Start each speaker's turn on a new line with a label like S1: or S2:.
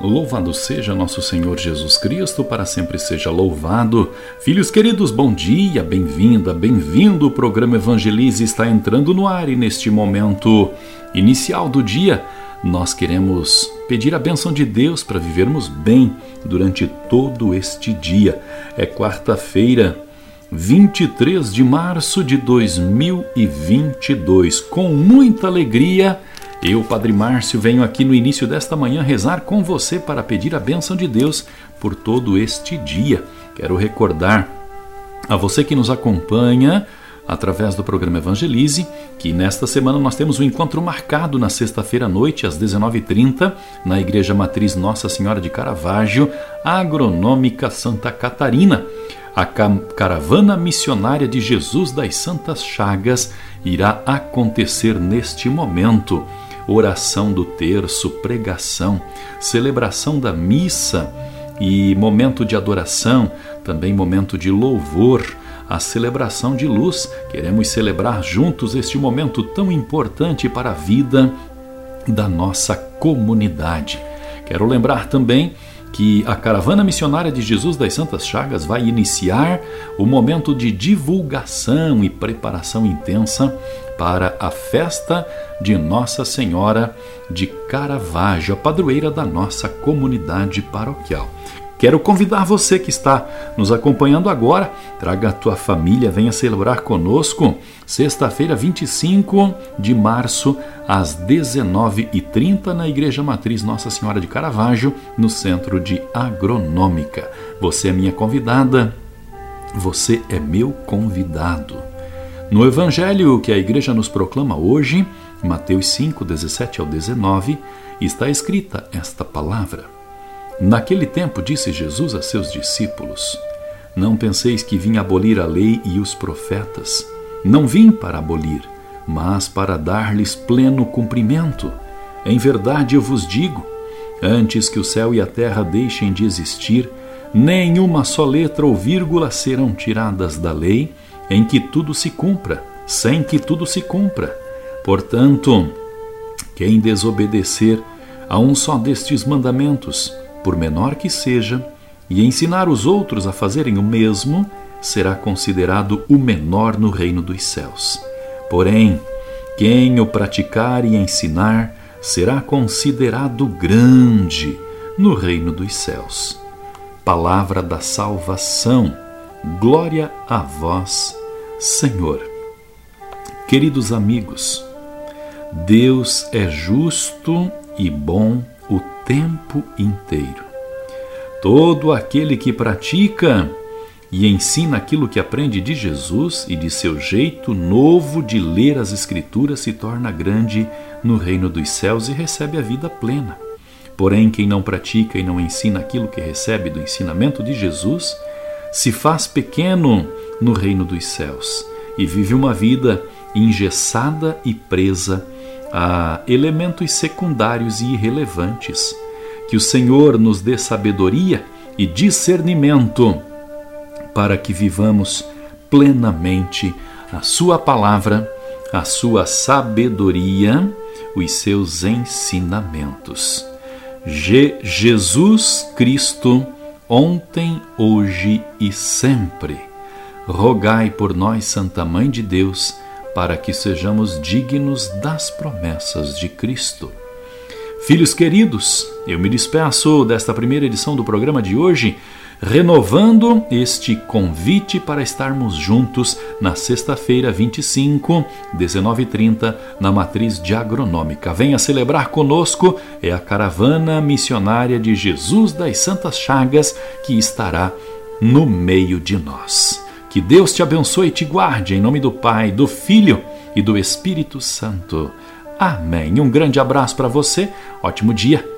S1: Louvado seja nosso Senhor Jesus Cristo, para sempre seja louvado. Filhos queridos, bom dia, bem-vinda, bem-vindo. O programa Evangelize está entrando no ar e neste momento inicial do dia nós queremos pedir a bênção de Deus para vivermos bem durante todo este dia. É quarta-feira, 23 de março de 2022. Com muita alegria, eu, Padre Márcio, venho aqui no início desta manhã rezar com você para pedir a bênção de Deus por todo este dia. Quero recordar a você que nos acompanha através do programa Evangelize, que nesta semana nós temos um encontro marcado na sexta-feira à noite, às 19h30, na Igreja Matriz Nossa Senhora de Caravaggio, Agronômica Santa Catarina. A caravana missionária de Jesus das Santas Chagas irá acontecer neste momento. Oração do terço, pregação, celebração da missa e momento de adoração, também momento de louvor a celebração de luz. Queremos celebrar juntos este momento tão importante para a vida da nossa comunidade. Quero lembrar também que a caravana missionária de Jesus das Santas Chagas vai iniciar o momento de divulgação e preparação intensa para a festa de Nossa Senhora de Caravaggio, a padroeira da nossa comunidade paroquial. Quero convidar você que está nos acompanhando agora, traga a tua família, venha celebrar conosco, sexta-feira, 25 de março, às 19h30, na Igreja Matriz Nossa Senhora de Caravaggio, no Centro de Agronômica. Você é minha convidada, você é meu convidado. No Evangelho que a Igreja nos proclama hoje, Mateus 5, 17 ao 19, está escrita esta palavra. Naquele tempo disse Jesus a seus discípulos: Não penseis que vim abolir a lei e os profetas. Não vim para abolir, mas para dar-lhes pleno cumprimento. Em verdade eu vos digo: antes que o céu e a terra deixem de existir, nenhuma só letra ou vírgula serão tiradas da lei, em que tudo se cumpra, sem que tudo se cumpra. Portanto, quem desobedecer a um só destes mandamentos, por menor que seja, e ensinar os outros a fazerem o mesmo, será considerado o menor no reino dos céus. Porém, quem o praticar e ensinar será considerado grande no reino dos céus. Palavra da salvação, glória a vós, Senhor. Queridos amigos, Deus é justo e bom o tempo inteiro. Todo aquele que pratica e ensina aquilo que aprende de Jesus e de seu jeito novo de ler as Escrituras se torna grande no reino dos céus e recebe a vida plena. Porém, quem não pratica e não ensina aquilo que recebe do ensinamento de Jesus se faz pequeno no reino dos céus e vive uma vida engessada e presa a elementos secundários e irrelevantes. Que o Senhor nos dê sabedoria e discernimento para que vivamos plenamente a Sua palavra, a Sua sabedoria, os seus ensinamentos. Je Jesus Cristo, ontem, hoje e sempre. Rogai por nós, Santa Mãe de Deus para que sejamos dignos das promessas de Cristo. Filhos queridos, eu me despeço desta primeira edição do programa de hoje, renovando este convite para estarmos juntos na sexta-feira 25, 19h30, na matriz de agronômica. Venha celebrar conosco, é a caravana missionária de Jesus das Santas Chagas que estará no meio de nós. Que Deus te abençoe e te guarde, em nome do Pai, do Filho e do Espírito Santo. Amém. Um grande abraço para você, ótimo dia.